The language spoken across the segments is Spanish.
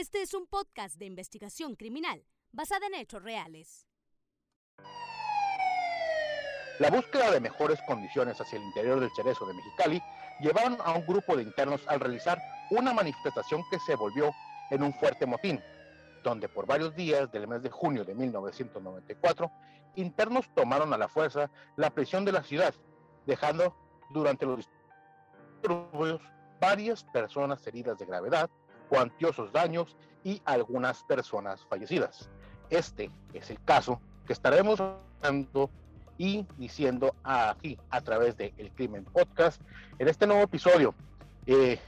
Este es un podcast de investigación criminal basada en hechos reales. La búsqueda de mejores condiciones hacia el interior del Cerezo de Mexicali llevaron a un grupo de internos al realizar una manifestación que se volvió en un fuerte motín, donde por varios días del mes de junio de 1994, internos tomaron a la fuerza la prisión de la ciudad, dejando durante los disturbios varias personas heridas de gravedad, cuantiosos daños y algunas personas fallecidas. Este es el caso que estaremos hablando y diciendo aquí a través de El Crimen Podcast en este nuevo episodio. Eh,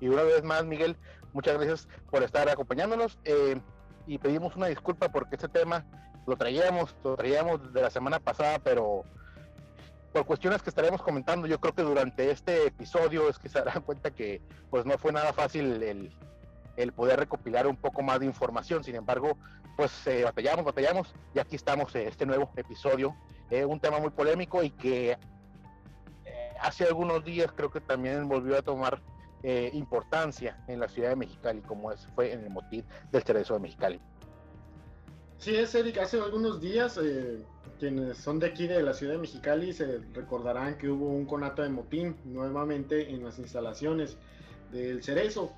y una vez más, Miguel, muchas gracias por estar acompañándonos eh, y pedimos una disculpa porque este tema lo traíamos, lo traíamos de la semana pasada, pero por cuestiones que estaremos comentando, yo creo que durante este episodio es que se darán cuenta que pues no fue nada fácil el, el poder recopilar un poco más de información. Sin embargo, pues eh, batallamos, batallamos y aquí estamos en este nuevo episodio. Eh, un tema muy polémico y que eh, hace algunos días creo que también volvió a tomar importancia en la ciudad de Mexicali, como es, fue en el motín del Cerezo de Mexicali. Sí, es Eric, hace algunos días quienes son de aquí de la ciudad de Mexicali se recordarán que hubo un conato de motín nuevamente en las instalaciones del Cerezo.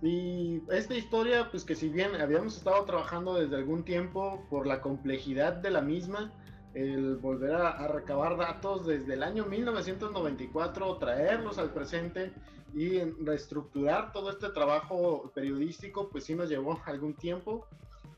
Y esta historia, pues que si bien habíamos estado trabajando desde algún tiempo por la complejidad de la misma, el volver a, recabar datos desde el año 1994, traerlos al presente y reestructurar todo este trabajo periodístico, pues sí nos llevó algún tiempo.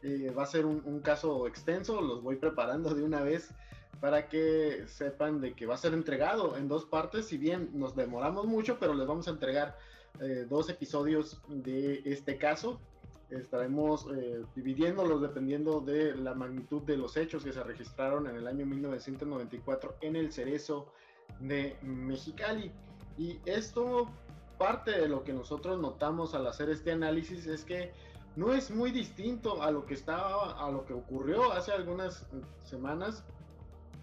Eh, va a ser un, un, caso extenso, los voy preparando de una vez para que sepan de que va a ser entregado en dos partes, si bien nos demoramos mucho, pero les vamos a entregar eh, dos episodios de este caso. Estaremos eh, dividiéndolos dependiendo de la magnitud de los hechos que se registraron en el año 1994 en el Cerezo de Mexicali. Y esto, parte de lo que nosotros notamos al hacer este análisis es que no es muy distinto a lo que estaba, a lo que ocurrió hace algunas semanas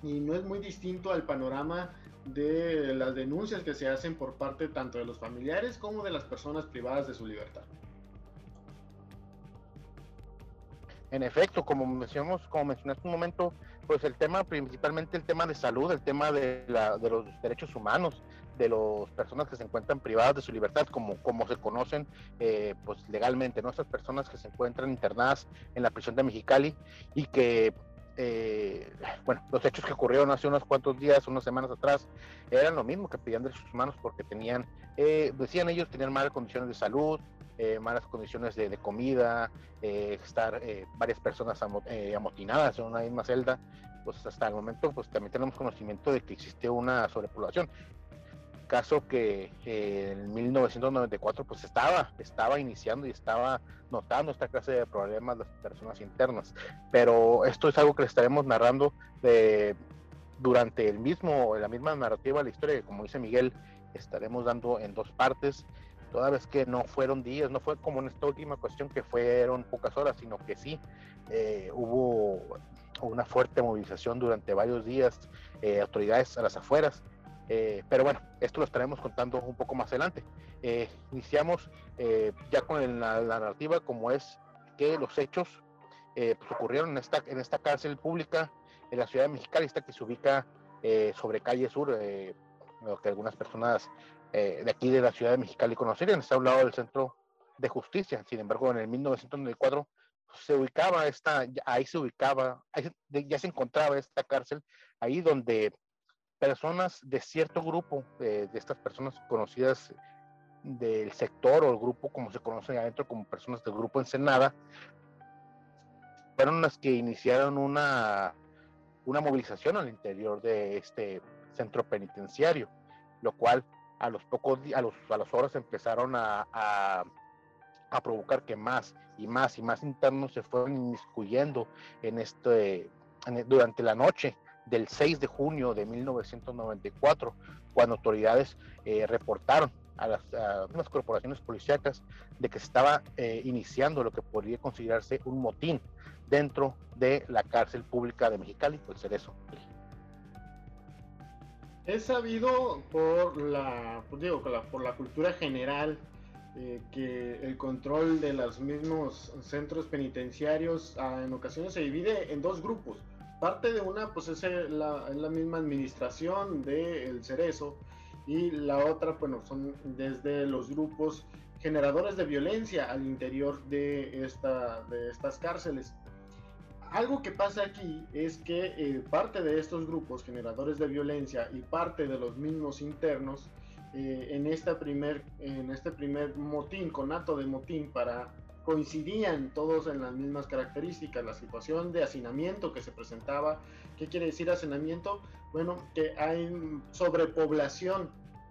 y no es muy distinto al panorama de las denuncias que se hacen por parte tanto de los familiares como de las personas privadas de su libertad. En efecto, como mencionamos, como mencionaste un momento, pues el tema, principalmente el tema de salud, el tema de, la, de los derechos humanos, de las personas que se encuentran privadas de su libertad, como, como se conocen eh, pues legalmente, ¿no? Esas personas que se encuentran internadas en la prisión de Mexicali y que eh, bueno, los hechos que ocurrieron hace unos cuantos días, unas semanas atrás, eran lo mismo que pedían de sus manos porque tenían, eh, decían ellos, tenían malas condiciones de salud, eh, malas condiciones de, comida, estar varias personas amotinadas en una misma celda, pues hasta el momento pues también tenemos conocimiento de que existe una sobrepoblación caso que en 1994 pues estaba, estaba iniciando y estaba notando esta clase de problemas las personas internas. Pero esto es algo que le estaremos narrando de, durante el mismo, la misma narrativa de la historia, que como dice Miguel, estaremos dando en dos partes, toda vez que no fueron días, no fue como en esta última cuestión que fueron pocas horas, sino que sí eh, hubo una fuerte movilización durante varios días, eh, autoridades a las afueras eh, pero bueno, esto lo estaremos contando un poco más adelante. Eh, iniciamos eh, ya con la, narrativa como es que los hechos pues ocurrieron en esta, en esta cárcel pública en la ciudad de Mexicali, esta que se ubica sobre calle sur, lo que algunas personas de aquí de la ciudad de Mexicali conocerían, está a un lado del centro de justicia. Sin embargo, en el 1994 se ubicaba esta, ahí se ubicaba, ya se encontraba esta cárcel, ahí donde personas de cierto grupo, de estas personas conocidas del sector o el grupo como se conoce adentro como personas del grupo Ensenada, fueron las que iniciaron una, una movilización al interior de este centro penitenciario, lo cual a los pocos a, los, a las horas empezaron a, a, a, provocar que más y más y más internos se fueron inmiscuyendo en este durante la noche del 6 de junio de 1994, cuando autoridades eh, reportaron a las, corporaciones policíacas de que se estaba eh, iniciando lo que podría considerarse un motín dentro de la cárcel pública de Mexicali, pues eso. Es sabido por la, pues digo, por la cultura general eh, que el control de los mismos centros penitenciarios ah, en ocasiones se divide en dos grupos. Parte de una, pues es la, la misma administración del Cerezo y la otra, bueno, son desde los grupos generadores de violencia al interior de, esta, de estas cárceles. Algo que pasa aquí es que eh, parte de estos grupos generadores de violencia y parte de los mismos internos eh, en, esta primer, en este primer motín, conato de motín, para coincidían todos en las mismas características, la situación de hacinamiento que se presentaba. ¿Qué quiere decir hacinamiento? Bueno, que hay sobrepoblación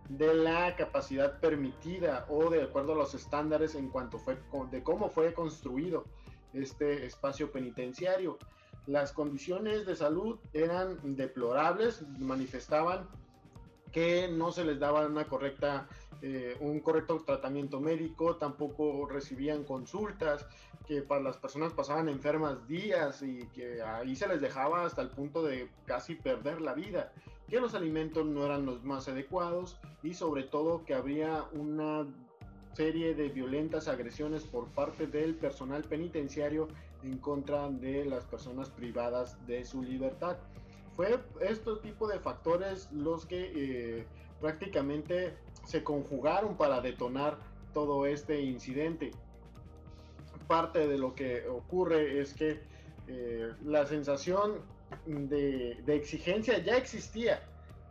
de la capacidad permitida o de acuerdo a los estándares en cuanto fue de cómo fue construido este espacio penitenciario. Las condiciones de salud eran deplorables, manifestaban que no se les daba una correcta, eh, un correcto tratamiento médico, tampoco recibían consultas, que para las personas pasaban enfermas días y que ahí se les dejaba hasta el punto de casi perder la vida que los alimentos no eran los más adecuados y sobre todo que había una serie de violentas agresiones por parte del personal penitenciario en contra de las personas privadas de su libertad. Fue estos tipo de factores los que eh, prácticamente se conjugaron para detonar todo este incidente. Parte de lo que ocurre es que eh, la sensación de, exigencia ya existía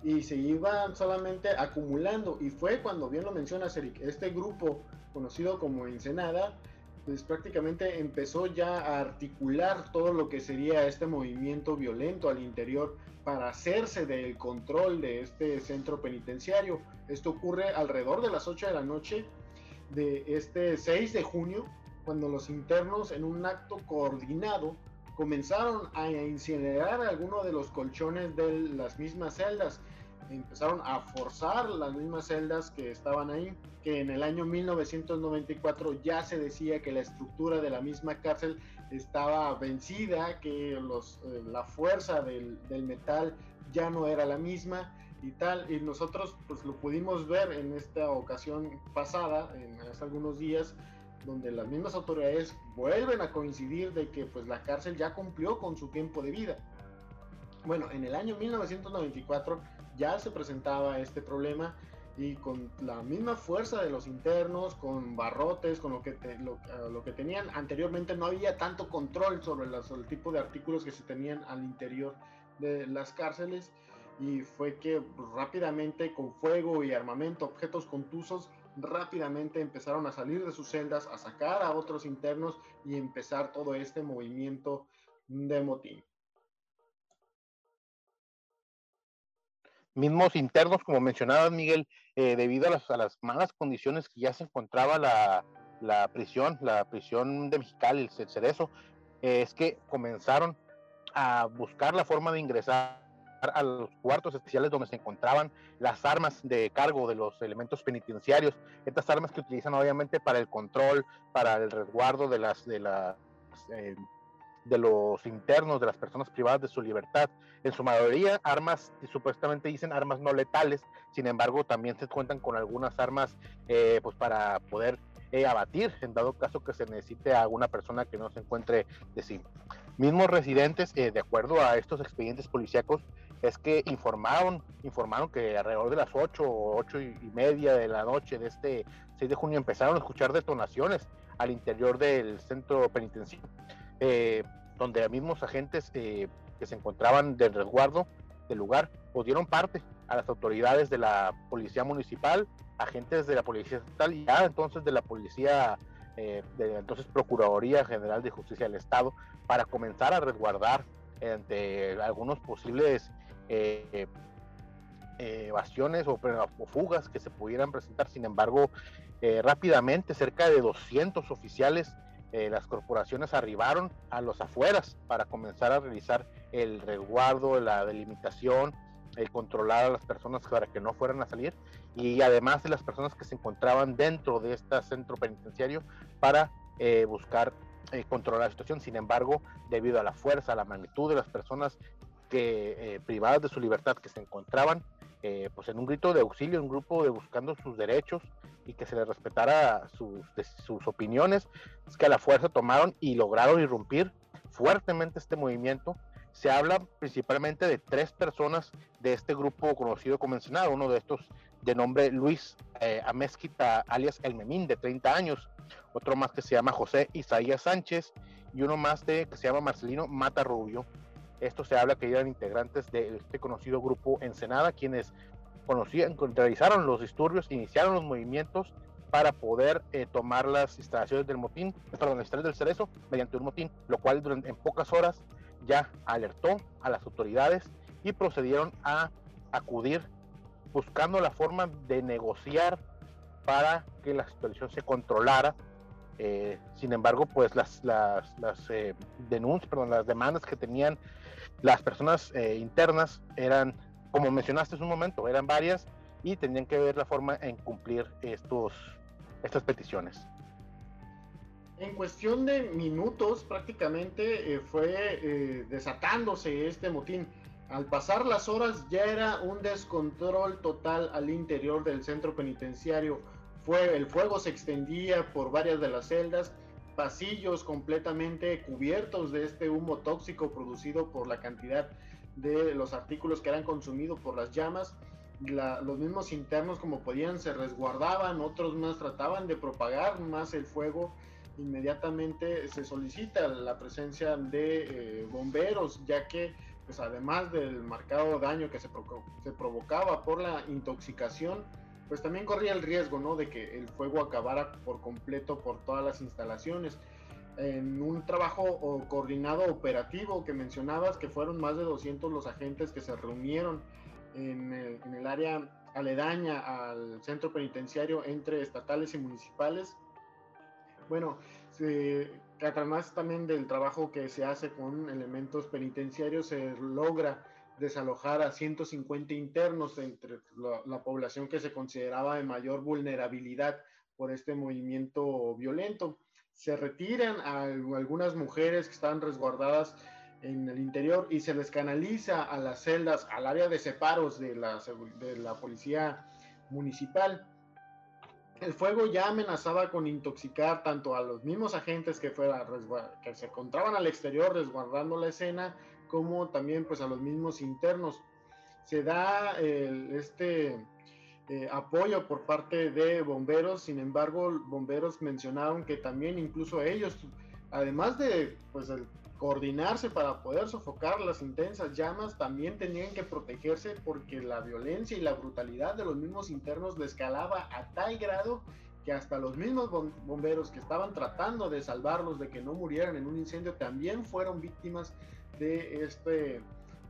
y se iban solamente acumulando. Y fue cuando, bien lo menciona Eric, este grupo conocido como Ensenada, pues prácticamente empezó ya a articular todo lo que sería este movimiento violento al interior para hacerse del control de este centro penitenciario. Esto ocurre alrededor de las 8 de la noche de este 6 de junio, cuando los internos en un acto coordinado comenzaron a incinerar algunos de los colchones de las mismas celdas. Empezaron a forzar las mismas celdas que estaban ahí, que en el año 1994 ya se decía que la estructura de la misma cárcel estaba vencida, que los, eh, la fuerza del, del metal ya no era la misma y tal. Y nosotros pues lo pudimos ver en esta ocasión pasada, en hace algunos días, donde las mismas autoridades vuelven a coincidir de que pues la cárcel ya cumplió con su tiempo de vida. Bueno, en el año 1994 ya se presentaba este problema y con la misma fuerza de los internos, con barrotes, con lo que, lo, que tenían anteriormente, no había tanto control sobre, sobre el tipo de artículos que se tenían al interior de las cárceles y fue que rápidamente con fuego y armamento, objetos contusos, rápidamente empezaron a salir de sus celdas, a sacar a otros internos y empezar todo este movimiento de motín. Mismos internos, como mencionaba Miguel, eh, debido a las, malas condiciones que ya se encontraba la, prisión, la prisión de Mexicali, el Cerezo, eh, es que comenzaron a buscar la forma de ingresar a los cuartos especiales donde se encontraban las armas de cargo de los elementos penitenciarios, estas armas que utilizan obviamente para el control, para el resguardo de las de las eh, de los internos, de las personas privadas de su libertad. En su mayoría, armas, supuestamente dicen armas no letales, sin embargo, también se cuentan con algunas armas eh, pues para poder eh, abatir en dado caso que se necesite a alguna persona que no se encuentre de sí. Mismos residentes, de acuerdo a estos expedientes policíacos, es que informaron, informaron que alrededor de las 8 o 8 y media de la noche de este 6 de junio empezaron a escuchar detonaciones al interior del centro penitenciario, eh, donde mismos agentes eh, que se encontraban del resguardo del lugar pues dieron parte a las autoridades de la policía municipal, agentes de la policía estatal y ya entonces de la policía, eh, de entonces Procuraduría General de Justicia del Estado, para comenzar a resguardar ante algunos posibles eh, evasiones o, fugas que se pudieran presentar. Sin embargo, rápidamente cerca de 200 oficiales eh, las corporaciones arribaron a los afueras para comenzar a realizar el resguardo, la delimitación, el controlar a las personas para que no fueran a salir y además de las personas que se encontraban dentro de este centro penitenciario para buscar controlar la situación. Sin embargo, debido a la fuerza, a la magnitud de las personas que, eh, privadas de su libertad que se encontraban, eh, pues en un grito de auxilio, un grupo de buscando sus derechos y que se les respetara sus, opiniones, es que a la fuerza tomaron y lograron irrumpir fuertemente este movimiento. Se habla principalmente de tres personas de este grupo conocido como mencionado, uno de estos de nombre Luis eh, Amezquita, alias El Memín, de 30 años, otro más que se llama José Isaías Sánchez y uno más de que se llama Marcelino Mata Rubio. Esto se habla que eran integrantes de este conocido grupo Ensenada, quienes conocían, realizaron los disturbios, iniciaron los movimientos para poder eh, tomar las instalaciones del motín, perdón, las instalaciones del cerezo mediante un motín, lo cual durante, en pocas horas ya alertó a las autoridades y procedieron a acudir buscando la forma de negociar para que la situación se controlara. Eh, sin embargo, pues las, las, eh, denuncias, perdón, las demandas que tenían las personas eh, internas eran, como mencionaste hace un momento, eran varias y tenían que ver la forma en cumplir estos, estas peticiones. En cuestión de minutos prácticamente fue desatándose este motín. Al pasar las horas ya era un descontrol total al interior del centro penitenciario. Fue, el fuego se extendía por varias de las celdas, pasillos completamente cubiertos de este humo tóxico producido por la cantidad de los artículos que eran consumidos por las llamas. los mismos internos como podían se resguardaban, otros más trataban de propagar más el fuego. Inmediatamente se solicita la presencia de eh, bomberos, ya que pues además del marcado daño que se, se provocaba por la intoxicación, pues también corría el riesgo, ¿no? De que el fuego acabara por completo por todas las instalaciones. En un trabajo coordinado operativo que mencionabas, que fueron más de 200 los agentes que se reunieron en el, área aledaña al centro penitenciario entre estatales y municipales. Bueno, se además también del trabajo que se hace con elementos penitenciarios, se logra desalojar a 150 internos entre la, población que se consideraba de mayor vulnerabilidad por este movimiento violento. Se retiran a algunas mujeres que estaban resguardadas en el interior y se les canaliza a las celdas, al área de separos de la, policía municipal el fuego ya amenazaba con intoxicar tanto a los mismos agentes que se encontraban al exterior resguardando la escena, como también pues a los mismos internos. Se da este eh, apoyo por parte de bomberos, sin embargo, bomberos mencionaron que también incluso ellos, además de pues el coordinarse para poder sofocar las intensas llamas, también tenían que protegerse porque la violencia y la brutalidad de los mismos internos les escalaba a tal grado que hasta los mismos bomberos que estaban tratando de salvarlos de que no murieran en un incendio también fueron víctimas de este,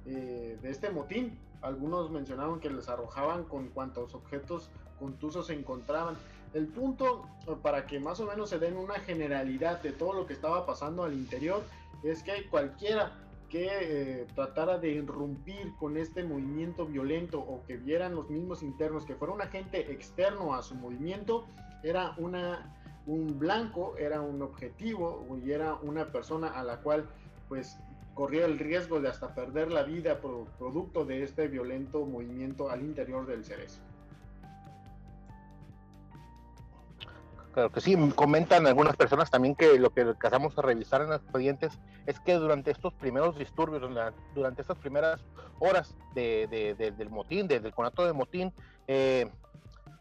eh, de este motín. Algunos mencionaron que les arrojaban con cuantos objetos contusos se encontraban. El punto, para que más o menos se den una generalidad de todo lo que estaba pasando al interior, es que cualquiera que eh, tratara de irrumpir con este movimiento violento o que vieran los mismos internos que fuera un agente externo a su movimiento, era una, un blanco, era un objetivo y era una persona a la cual pues corría el riesgo de hasta perder la vida producto de este violento movimiento al interior del cerezo. Claro que sí, comentan algunas personas también que lo que alcanzamos a revisar en los expedientes es que durante estos primeros disturbios, durante estas primeras horas del motín, del conato de motín, eh,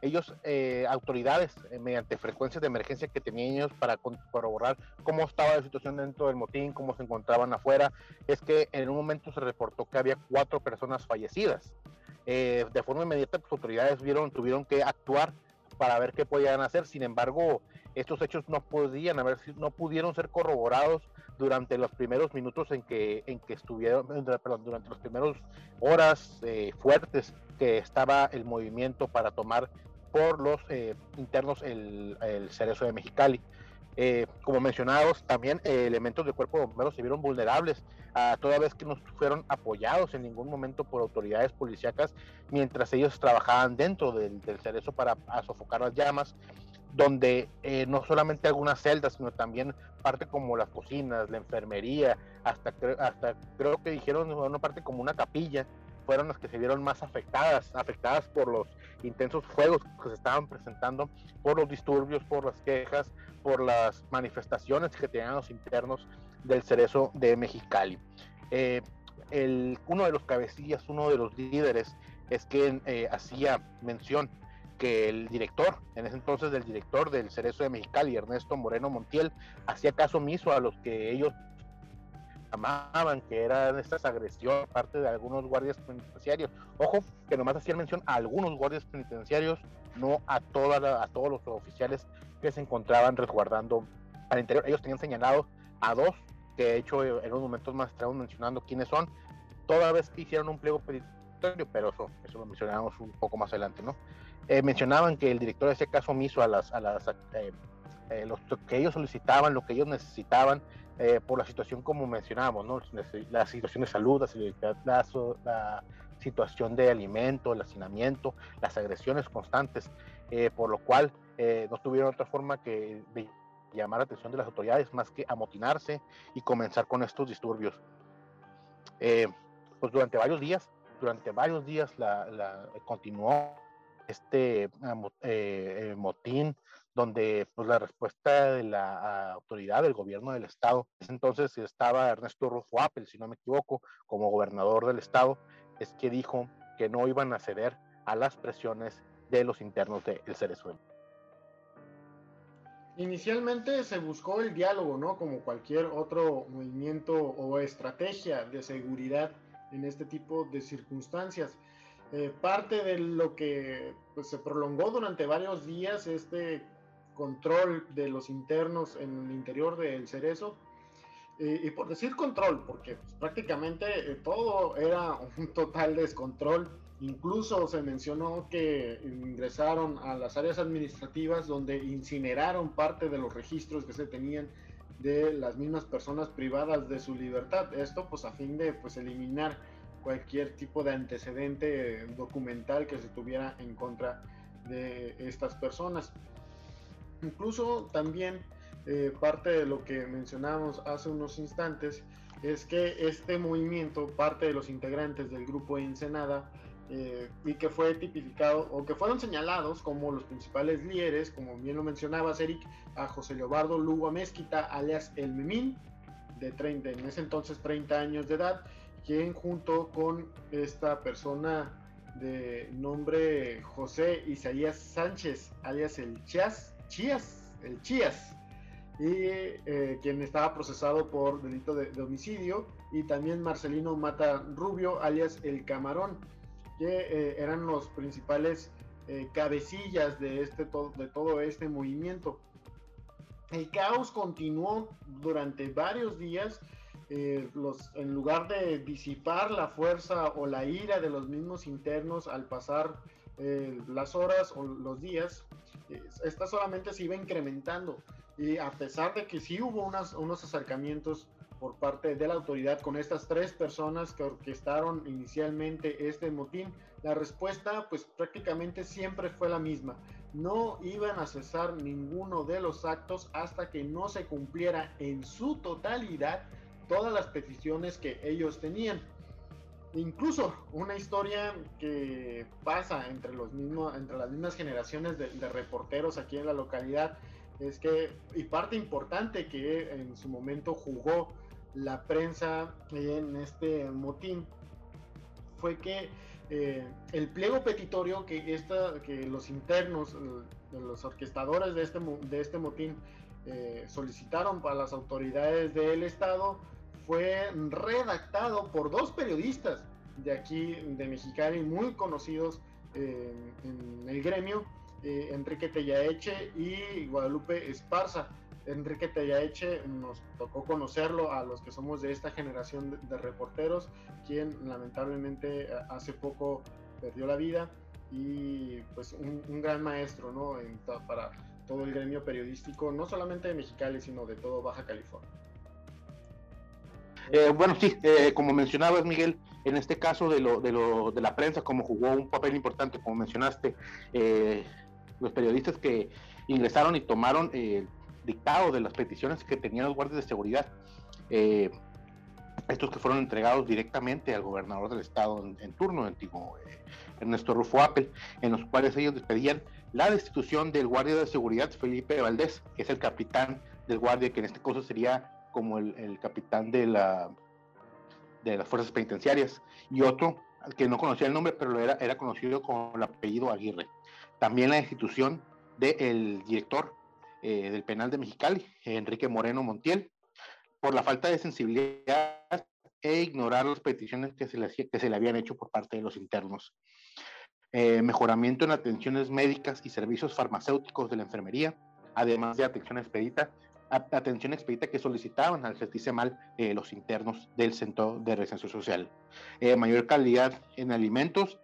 ellos, eh, autoridades, eh, mediante frecuencias de emergencia que tenían ellos para corroborar cómo estaba la situación dentro del motín, cómo se encontraban afuera, es que en un momento se reportó que había cuatro personas fallecidas. de forma inmediata, las pues, autoridades vieron, tuvieron que actuar para ver qué podían hacer. Sin embargo, estos hechos no podían haber, no pudieron ser corroborados durante los primeros minutos en que, en que estuvieron, perdón, durante las primeras horas eh, fuertes que estaba el movimiento para tomar por los eh, internos el, el Cerezo de Mexicali. Eh, como mencionados, también eh, elementos del cuerpo de bomberos se vieron vulnerables a toda vez que no fueron apoyados en ningún momento por autoridades policíacas mientras ellos trabajaban dentro del, cerezo para sofocar las llamas, donde eh, no solamente algunas celdas, sino también parte como las cocinas, la enfermería, hasta, hasta creo que dijeron una parte como una capilla, fueron las que se vieron más afectadas, afectadas por los intensos fuegos que se estaban presentando, por los disturbios, por las quejas, por las manifestaciones que tenían los internos del Cerezo de Mexicali. Eh, el, uno de los cabecillas, uno de los líderes, es que eh, hacía mención que el director, en ese entonces del director del Cerezo de Mexicali, Ernesto Moreno Montiel, hacía caso omiso a los que ellos llamaban que eran estas agresiones parte de algunos guardias penitenciarios. Ojo, que nomás hacían mención a algunos guardias penitenciarios, no a, toda a todos los oficiales que se encontraban resguardando al interior. Ellos tenían señalados a dos, que de hecho en unos momentos más estábamos mencionando quiénes son, toda vez que hicieron un pliego penitenciario, pero eso, eso lo mencionamos un poco más adelante, ¿no? Eh, mencionaban que el director hacía caso omiso a las, a las eh, eh, los que ellos solicitaban, lo que ellos necesitaban, eh, por la situación como mencionábamos, ¿no? la situación de salud, la, la situación de alimento, el hacinamiento, las agresiones constantes, eh, por lo cual eh, no tuvieron otra forma que de llamar la atención de las autoridades más que amotinarse y comenzar con estos disturbios. pues durante varios días, durante varios días la, continuó este motín donde pues la respuesta de la autoridad del gobierno del estado, entonces estaba Ernesto Rufo Appel, si no me equivoco, como gobernador del estado, es que dijo que no iban a ceder a las presiones de los internos de El Cerezuelo. Inicialmente se buscó el diálogo, ¿no? Como cualquier otro movimiento o estrategia de seguridad en este tipo de circunstancias. Eh, parte de lo que pues, se prolongó durante varios días este control de los internos en el interior del cerezo. y por decir control, porque pues, prácticamente eh, todo era un total descontrol. Incluso se mencionó que ingresaron a las áreas administrativas donde incineraron parte de los registros que se tenían de las mismas personas privadas de su libertad. Esto pues a fin de pues eliminar cualquier tipo de antecedente documental que se tuviera en contra de estas personas. Incluso también eh, parte de lo que mencionábamos hace unos instantes es que este movimiento, parte de los integrantes del grupo Ensenada, eh, y que fue tipificado o que fueron señalados como los principales líderes, como bien lo mencionabas, Eric, a José Leobardo Lugo Mezquita, alias El Memín, de 30, en ese entonces 30 años de edad, quien junto con esta persona de nombre José Isaías Sánchez, alias El Chas, Chías, el Chías, y eh, quien estaba procesado por delito de, homicidio, y también Marcelino Mata Rubio, alias El Camarón, que eh, eran los principales eh, cabecillas de, este, de todo este movimiento. El caos continuó durante varios días. en lugar de disipar la fuerza o la ira de los mismos internos al pasar las horas o los días, esta solamente se iba incrementando. Y a pesar de que sí hubo unos acercamientos por parte de la autoridad con estas tres personas que orquestaron inicialmente este motín, la respuesta pues prácticamente siempre fue la misma. No iban a cesar ninguno de los actos hasta que no se cumpliera en su totalidad todas las peticiones que ellos tenían. Incluso una historia que pasa entre, los mismos, entre las mismas generaciones de, reporteros aquí en la localidad es que, y parte importante que en su momento jugó la prensa en este motín, fue que eh, el pliego petitorio que, esta, que los internos, los orquestadores de este, de este motín eh, solicitaron para las autoridades del Estado, fue redactado por dos periodistas de aquí, de Mexicali, muy conocidos eh, en el gremio, eh, Enrique Tellaeche y Guadalupe Esparza. Enrique Tellaeche nos tocó conocerlo a los que somos de esta generación de, reporteros, quien lamentablemente eh, hace poco perdió la vida y pues un, gran maestro ¿no? para todo el gremio periodístico, no solamente de Mexicali, sino de todo Baja California. Eh, bueno, sí, eh, como mencionabas, Miguel, en este caso de, lo, de, lo, de la prensa, como jugó un papel importante, como mencionaste, eh, los periodistas que ingresaron y tomaron el dictado de las peticiones que tenían los guardias de seguridad. estos que fueron entregados directamente al gobernador del estado en, turno, antiguo eh, Ernesto Rufo Apple, en los cuales ellos despedían la destitución del guardia de seguridad Felipe Valdés, que es el capitán del guardia, que en este caso sería como el, capitán de, la, de las fuerzas penitenciarias, y otro que no conocía el nombre, pero era, era conocido con el apellido Aguirre. También la destitución del director eh, del penal de Mexicali, Enrique Moreno Montiel, por la falta de sensibilidad e ignorar las peticiones que se le, que se le habían hecho por parte de los internos. Eh, mejoramiento en atenciones médicas y servicios farmacéuticos de la enfermería, además de atención expedita, atención expedita que solicitaban al mal eh, los internos del Centro de Residencia Social. Eh, mayor calidad en alimentos,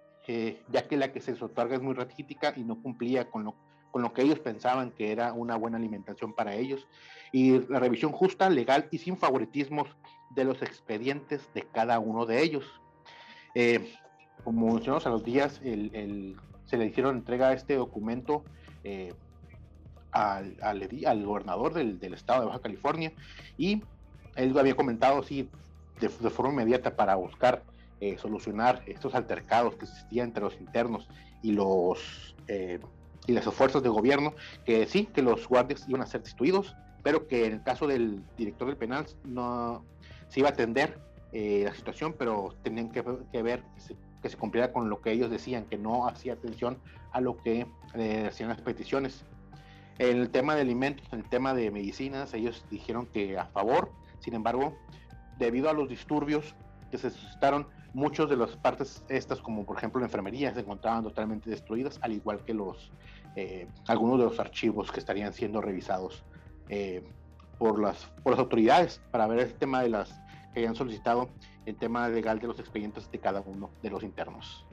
ya que la que se les otorga es muy raquítica y no cumplía con lo, con lo que ellos pensaban que era una buena alimentación para ellos. Y la revisión justa, legal y sin favoritismos de los expedientes de cada uno de ellos. Eh, como mencionamos a los días, se le hicieron entrega a este documento eh, al, al, gobernador del, estado de Baja California y él había comentado así de, forma inmediata para buscar eh, solucionar estos altercados que existían entre los internos y los eh, y las fuerzas de gobierno, que sí, que los guardias iban a ser destituidos, pero que en el caso del director del penal no se iba a atender la situación, pero tenían que, que ver que se cumpliera con lo que ellos decían, que no hacía atención a lo que eh, hacían las peticiones. En el tema de alimentos, en el tema de medicinas, ellos dijeron que a favor, sin embargo, debido a los disturbios que se suscitaron, muchas de las partes estas, como por ejemplo la enfermería, se encontraban totalmente destruidas, al igual que los eh, algunos de los archivos que estarían siendo revisados eh, por, las, por las autoridades para ver el tema de las que hayan solicitado el tema legal de los expedientes de cada uno de los internos.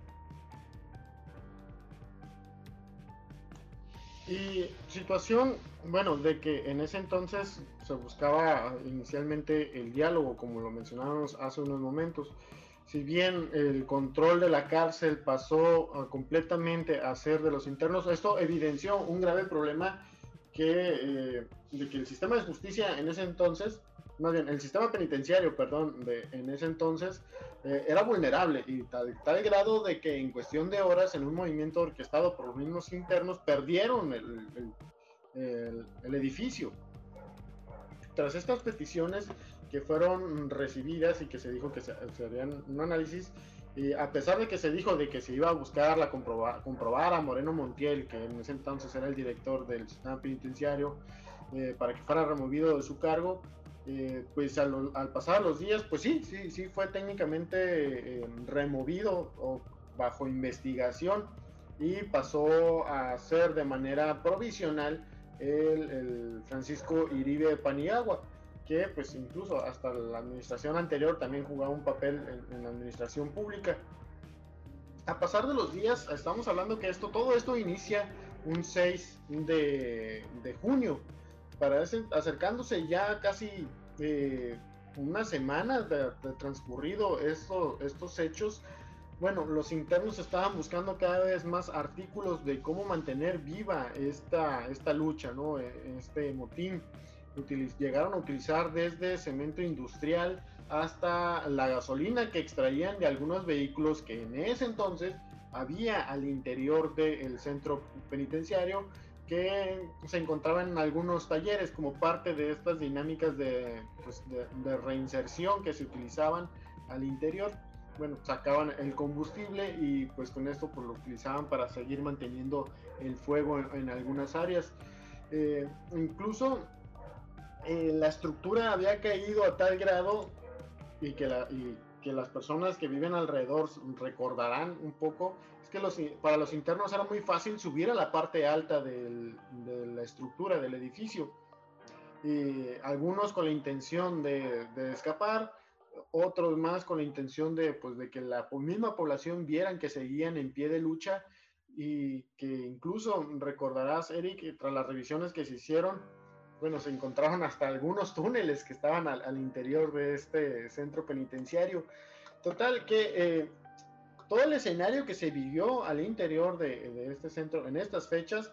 Y situación, bueno, de que en ese entonces se buscaba inicialmente el diálogo, como lo mencionábamos hace unos momentos. Si bien el control de la cárcel pasó completamente a ser de los internos, esto evidenció un grave problema que, eh, de que el sistema de justicia en ese entonces más bien, el sistema penitenciario, perdón, de, en ese entonces eh, era vulnerable y tal, grado de que en cuestión de horas, en un movimiento orquestado por los mismos internos, perdieron el, el, edificio. Tras estas peticiones que fueron recibidas y que se dijo que se, harían un análisis, y a pesar de que se dijo de que se iba a buscar la comprobar, comprobar a Moreno Montiel, que en ese entonces era el director del sistema penitenciario, eh, para que fuera removido de su cargo, eh, pues al, pasar los días, pues sí, sí, sí fue técnicamente eh, removido o bajo investigación y pasó a ser de manera provisional el, Francisco Iribe Paniagua, que pues incluso hasta la administración anterior también jugaba un papel en, la administración pública. A pasar de los días, estamos hablando que esto, todo esto inicia un 6 de, de junio parece acercándose ya casi eh, una semana de, transcurrido estos hechos, bueno, los internos estaban buscando cada vez más artículos de cómo mantener viva esta, esta lucha, ¿no? E, este motín. llegaron a utilizar desde cemento industrial hasta la gasolina que extraían de algunos vehículos que en ese entonces había al interior del centro penitenciario que se encontraban en algunos talleres como parte de estas dinámicas pues, de, de, reinserción que se utilizaban al interior. Bueno, sacaban el combustible y pues con esto pues, lo utilizaban para seguir manteniendo el fuego en, algunas áreas. Eh, incluso eh, la estructura había caído a tal grado y que, la, y que las personas que viven alrededor recordarán un poco que los, para los internos era muy fácil subir a la parte alta de la estructura del edificio. Y algunos con la intención de, escapar, otros más con la intención de, pues, de que la misma población vieran que seguían en pie de lucha y que incluso recordarás, Eric, tras las revisiones que se hicieron, bueno, se encontraron hasta algunos túneles que estaban al, interior de este centro penitenciario. Total, que eh, todo el escenario que se vivió al interior de, este centro en estas fechas,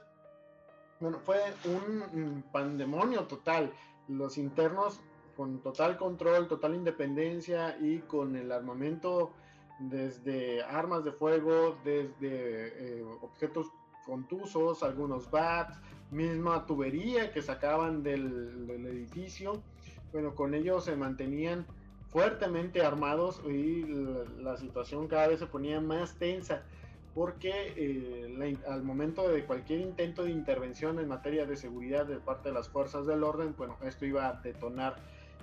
bueno, fue un pandemonio total. Los internos con total control, total independencia y con el armamento desde armas de fuego, desde eh, objetos contusos, algunos bats, misma tubería que sacaban del, edificio. Bueno, con ellos se mantenían fuertemente armados y la, situación cada vez se ponía más tensa porque eh, al momento de cualquier intento de intervención en materia de seguridad de parte de las fuerzas del orden, bueno, esto iba a detonar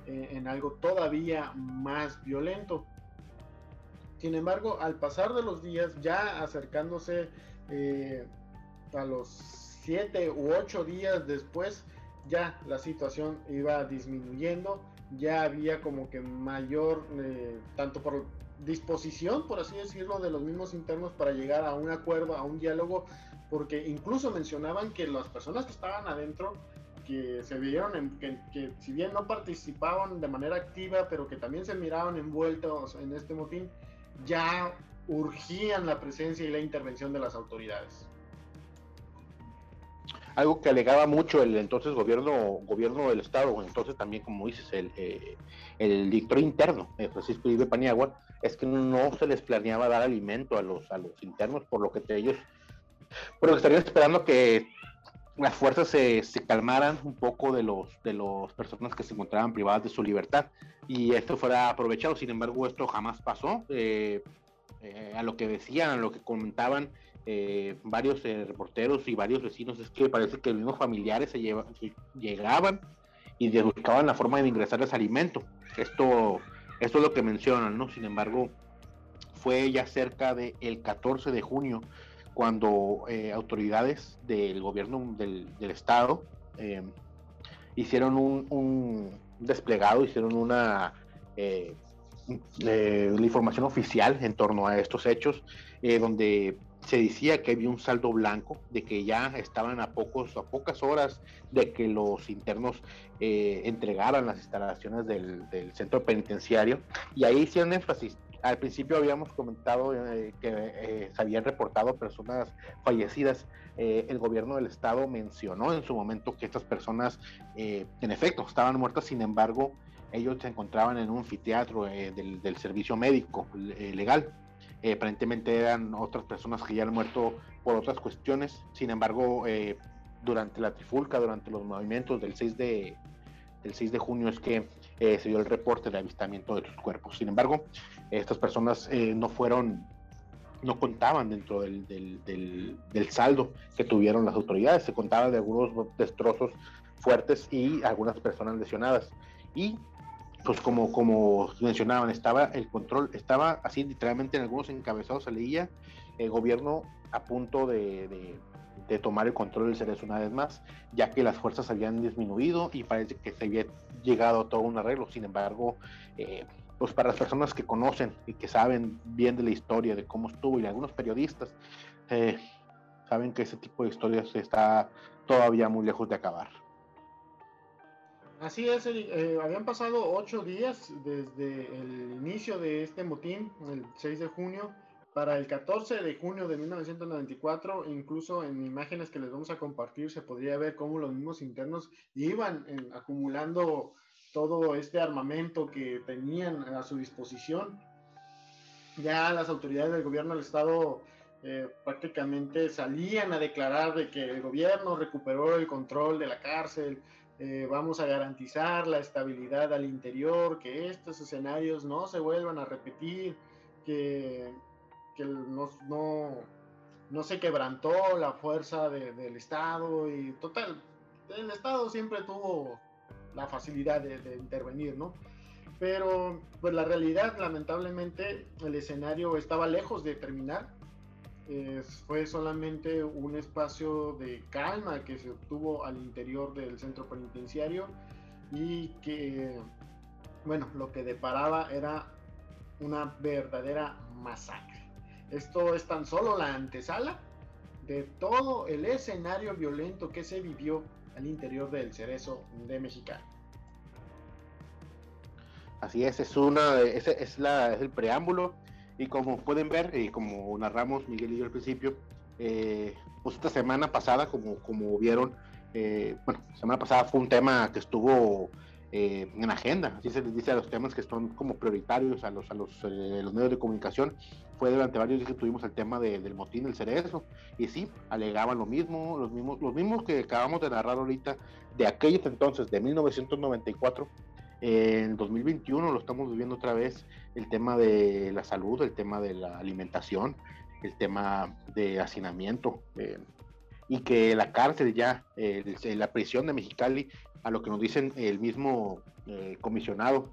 eh, en algo todavía más violento. Sin embargo, al pasar de los días, ya acercándose eh, a los siete u ocho días después, ya la situación iba disminuyendo, ya había como que mayor, eh, tanto por disposición, por así decirlo, de los mismos internos para llegar a un acuerdo, a un diálogo, porque incluso mencionaban que las personas que estaban adentro, que se vieron, en, que, que, si bien no participaban de manera activa, pero que también se miraban envueltos en este motín, ya urgían la presencia y la intervención de las autoridades. Algo que alegaba mucho el entonces gobierno gobierno del estado, entonces también como dices el, eh, el dictador interno, eh, Francisco Ibe Paniagua, es que no se les planeaba dar alimento a los a los internos, por lo que ellos, por estarían esperando que las fuerzas se, se, calmaran un poco de los de las personas que se encontraban privadas de su libertad y esto fuera aprovechado. Sin embargo, esto jamás pasó. Eh, eh, a lo que decían, a lo que comentaban eh, varios reporteros y varios vecinos, es que parece que los mismos familiares se, llegaban y buscaban la forma de ingresarles alimento. Esto, esto es lo que mencionan, ¿no? Sin embargo, fue ya cerca del el 14 de junio cuando autoridades del gobierno del, estado hicieron un desplegado, hicieron una eh, eh, la información oficial en torno a estos hechos, eh, donde se decía que había un saldo blanco, de que ya estaban a pocos a pocas horas de que los internos entregaran las instalaciones del, centro penitenciario y ahí hicieron énfasis. Al principio habíamos comentado que se habían reportado personas fallecidas. el gobierno del estado mencionó en su momento que estas personas, en efecto, estaban muertas. Sin embargo, ellos se encontraban en un anfiteatro eh, del, servicio médico eh, legal. Eh, aparentemente eran otras personas que ya han muerto por otras cuestiones. Sin embargo, durante la trifulca, durante los movimientos del 6 de, del 6 de junio es que se dio el reporte de avistamiento de sus cuerpos. Sin embargo, estas personas no fueron, no contaban dentro del, del, del, saldo que tuvieron las autoridades. Se contaba de algunos destrozos fuertes y algunas personas lesionadas. Y pues como, como mencionaban, estaba el control, estaba así literalmente en algunos encabezados se leía el gobierno a punto de, tomar el control del cerezo una vez más, ya que las fuerzas habían disminuido y parece que se había llegado a todo un arreglo. Sin embargo, eh, pues para las personas que conocen y que saben bien de la historia, de cómo estuvo, y algunos periodistas, eh, saben que ese tipo de historias está todavía muy lejos de acabar. Así es, eh, habían pasado ocho días desde el inicio de este motín, el 6 de junio, para el 14 de junio de 1994, incluso en imágenes que les vamos a compartir se podría ver cómo los mismos internos iban acumulando todo este armamento que tenían a su disposición. Ya las autoridades del gobierno del estado eh, prácticamente salían a declarar de que el gobierno recuperó el control de la cárcel, eh, vamos a garantizar la estabilidad al interior, que estos escenarios no se vuelvan a repetir, que, no, no, se quebrantó la fuerza del Estado y total, el Estado siempre tuvo la facilidad de, de intervenir, ¿no? Pero pues la realidad, lamentablemente, el escenario estaba lejos de terminar fue solamente un espacio de calma que se obtuvo al interior del centro penitenciario y que, bueno, lo que deparaba era una verdadera masacre. Esto es tan solo la antesala de todo el escenario violento que se vivió al interior del cerezo de Mexicali. Así es, es una, es, la, es el preámbulo y como pueden ver, y como narramos Miguel y yo al principio, eh, pues esta semana pasada, como, como vieron, eh, bueno, semana pasada fue un tema que estuvo eh, en agenda, así se les dice a los temas que son como prioritarios a los, a los, eh, medios de comunicación. Fue durante varios días que tuvimos el tema del motín del cerezo, y sí, alegaban lo mismo, los mismos, los mismos que acabamos de narrar ahorita de aquellos entonces, de 1994. En 2021 lo estamos viviendo otra vez, el tema de la salud, el tema de la alimentación, el tema de hacinamiento, eh, y que la cárcel ya, la prisión de Mexicali a lo que nos dicen el mismo eh, comisionado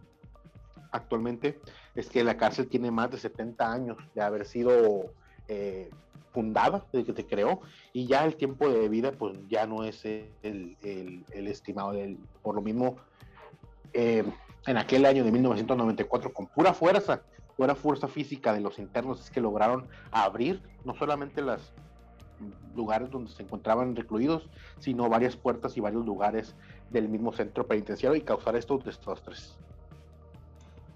actualmente, es que la cárcel tiene más de 70 años de haber sido eh, fundada, desde que se creó, y ya el tiempo de vida pues ya no es el, estimado del, por lo mismo, eh, en aquel año de 1994, con pura fuerza, pura fuerza física de los internos, es que lograron abrir no solamente las lugares donde se encontraban recluidos, sino varias puertas y varios lugares del mismo centro penitenciario y causar estos desastres.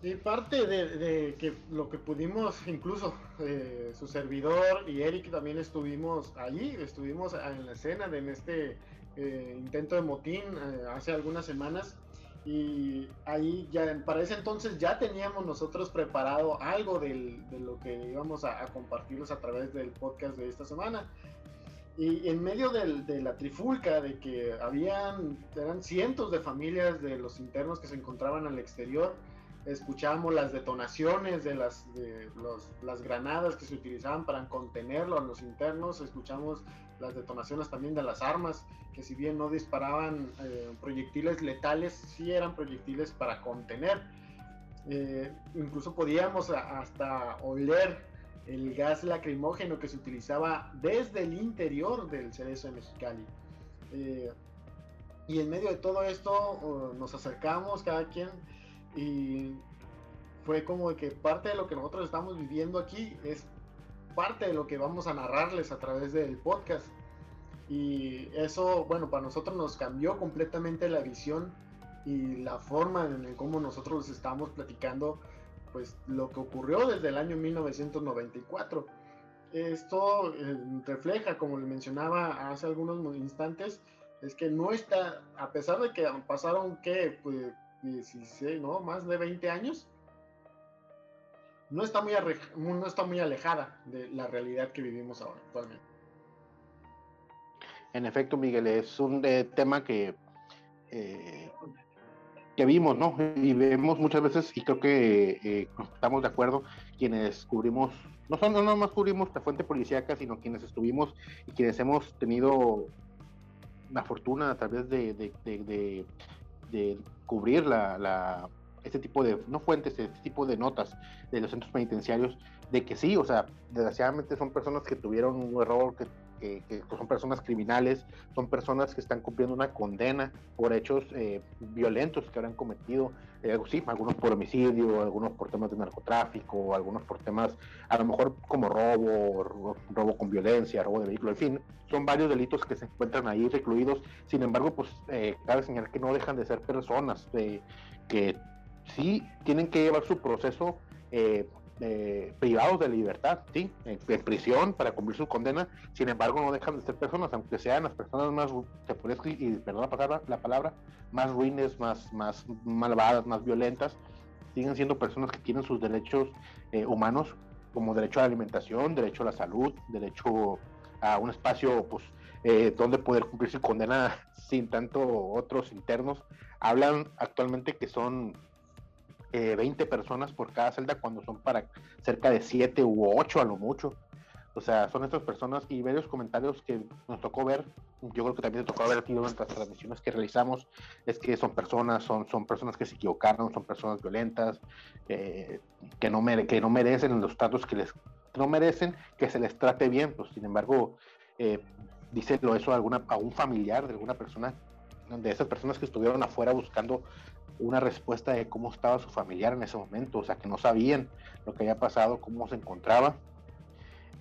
Y parte de, que lo que pudimos, incluso eh, su servidor y Eric también estuvimos allí, estuvimos en la escena de en este eh, intento de motín eh, hace algunas semanas y ahí ya para ese entonces ya teníamos nosotros preparado algo de lo que íbamos a, a compartirles a través del podcast de esta semana. Y en medio de la trifulca de que habían, eran cientos de familias de los internos que se encontraban al exterior, escuchamos las detonaciones de las, de las granadas que se utilizaban para contenerlo a los internos, escuchamos las detonaciones también de las armas, que si bien no disparaban eh, proyectiles letales, sí eran proyectiles para contener. Eh, incluso podíamos hasta oler el gas lacrimógeno que se utilizaba desde el interior del cerezo de Mexicali. Eh, y en medio de todo esto uh, nos acercamos cada quien y fue como que parte de lo que nosotros estamos viviendo aquí es parte de lo que vamos a narrarles a través del podcast. Y eso, bueno, para nosotros nos cambió completamente la visión y la forma en cómo nosotros estamos platicando pues lo que ocurrió desde el año 1994. Esto eh, refleja, como le mencionaba hace algunos instantes, es que no está, a pesar de que pasaron que pues 16, no, más de 20 años, no está muy no está muy alejada de la realidad que vivimos ahora actualmente. En efecto, Miguel, es un eh, tema que eh, que vimos, ¿no? Y vemos muchas veces, y creo que eh, estamos de acuerdo, quienes cubrimos, no son no más cubrimos la fuente policíaca, sino quienes estuvimos y quienes hemos tenido la fortuna a través de, cubrir la, la, este tipo de, no fuentes, este tipo de notas de los centros penitenciarios, de que sí, o sea, desgraciadamente son personas que tuvieron un error, que que, son personas criminales, son personas que están cumpliendo una condena por hechos eh, violentos que habrán cometido, eh, sí, algunos por homicidio, algunos por temas de narcotráfico, algunos por temas a lo mejor como robo, robo con violencia, robo de vehículo, en fin, son varios delitos que se encuentran ahí recluidos, sin embargo, pues eh, cabe señalar que no dejan de ser personas que sí tienen que llevar su proceso eh, eh, privados de libertad, sí, en, prisión para cumplir su condena, sin embargo no dejan de ser personas, aunque sean las personas más, se puede y perdón la palabra, la palabra, más ruines, más, más malvadas, más violentas, siguen siendo personas que tienen sus derechos eh, humanos, como derecho a la alimentación, derecho a la salud, derecho a un espacio pues, eh, donde poder cumplir su condena sin tanto otros internos. Hablan actualmente que son 20 eh, personas por cada celda cuando son para cerca de 7 u 8 a lo mucho. O sea, son estas personas y varios comentarios que nos tocó ver, yo creo que también nos tocó ver aquí durante las transmisiones que realizamos, es que son personas, son, son personas que se equivocaron, son personas violentas, eh, que, no mere, que no merecen los tratos que les no merecen que se les trate bien, pues sin embargo, eh, díselo eso a, alguna, a un familiar de alguna persona, de esas personas que estuvieron afuera buscando una respuesta de cómo estaba su familiar en ese momento, o sea, que no sabían lo que había pasado, cómo se encontraba.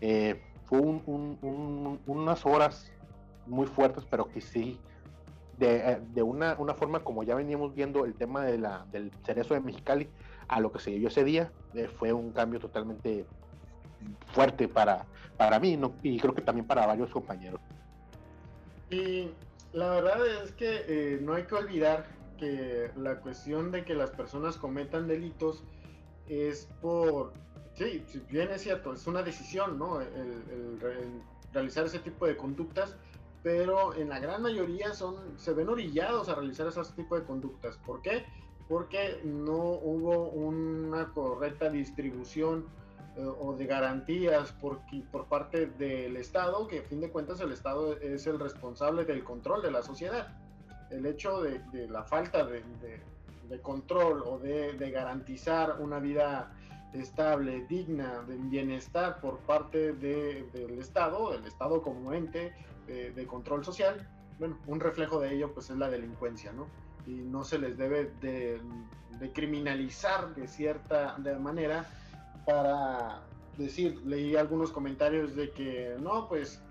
Eh, fue unas horas muy fuertes, pero que sí, de, de una, una, forma como ya veníamos viendo el tema de la, del cerezo de Mexicali a lo que se vivió ese día, eh, fue un cambio totalmente fuerte para, para mí ¿no? y creo que también para varios compañeros. Y la verdad es que eh, no hay que olvidar que la cuestión de que las personas cometan delitos es por, sí, bien es cierto, es una decisión, ¿no? El, realizar ese tipo de conductas, pero en la gran mayoría son, se ven orillados a realizar ese tipo de conductas. ¿Por qué? Porque no hubo una correcta distribución eh, o de garantías por, por parte del Estado, que a fin de cuentas el Estado es el responsable del control de la sociedad. El hecho de, la falta de, control o de, garantizar una vida estable, digna, de bienestar por parte del Estado, el Estado como ente de, control social, bueno, un reflejo de ello pues es la delincuencia, ¿no? Y no se les debe de, criminalizar de cierta manera para decir, leí algunos comentarios de que no, pues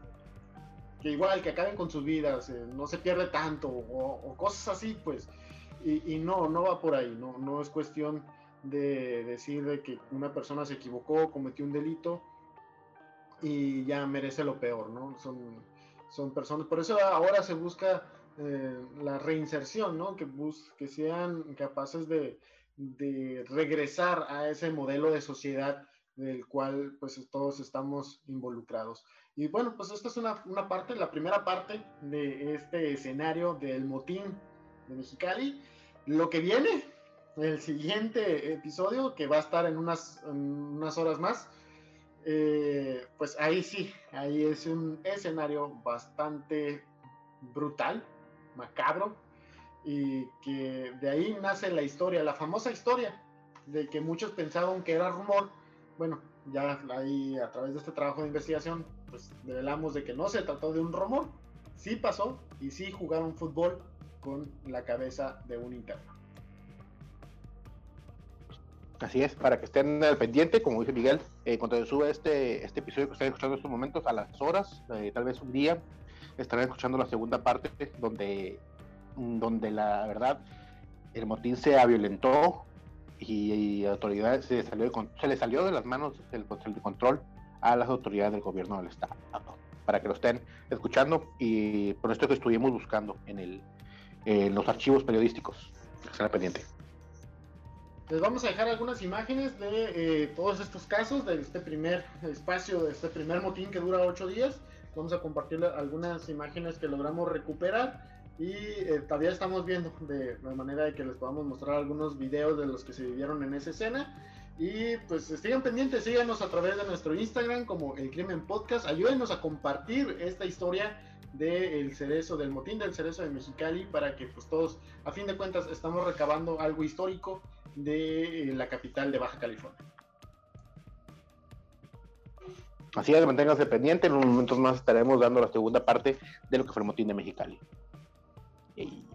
que igual que acaben con sus vidas, eh, no se pierde tanto o, cosas así, pues, y, no, no va por ahí, no, no es cuestión de decir de que una persona se equivocó, cometió un delito y ya merece lo peor, ¿no? Son, son personas, por eso ahora se busca eh, la reinserción, ¿no? Que, bus que sean capaces de, de regresar a ese modelo de sociedad del cual pues todos estamos involucrados. Y bueno, pues esta es una, una, parte, la primera parte de este escenario del motín de Mexicali. Lo que viene, el siguiente episodio, que va a estar en unas, unas horas más, eh, pues ahí sí, ahí es un escenario bastante brutal, macabro, y que de ahí nace la historia, la famosa historia de que muchos pensaban que era rumor. Bueno, ya ahí a través de este trabajo de investigación, pues revelamos de que no se trató de un rumor, sí pasó y sí jugaron fútbol con la cabeza de un interno. Así es, para que estén al pendiente, como dice Miguel, eh, cuando se sube este, este episodio que están escuchando en estos momentos, a las horas, eh, tal vez un día, estarán escuchando la segunda parte donde donde la verdad el motín se violentó y, autoridades se, salió se le salió de las manos el, control a las autoridades del gobierno del estado para que lo estén escuchando y por esto que estuvimos buscando en el en los archivos periodísticos estén pendiente les vamos a dejar algunas imágenes de eh, todos estos casos de este primer espacio de este primer motín que dura ocho días vamos a compartir algunas imágenes que logramos recuperar y eh, todavía estamos viendo de, manera de que les podamos mostrar algunos videos de los que se vivieron en esa escena. Y pues sigan pendientes, síganos a través de nuestro Instagram como El Crimen Podcast. Ayúdenos a compartir esta historia del cerezo, del motín del cerezo de Mexicali, para que pues todos, a fin de cuentas, estamos recabando algo histórico de la capital de Baja California. Así es, manténganse pendientes, en unos momentos más estaremos dando la segunda parte de lo que fue el motín de Mexicali. 哎。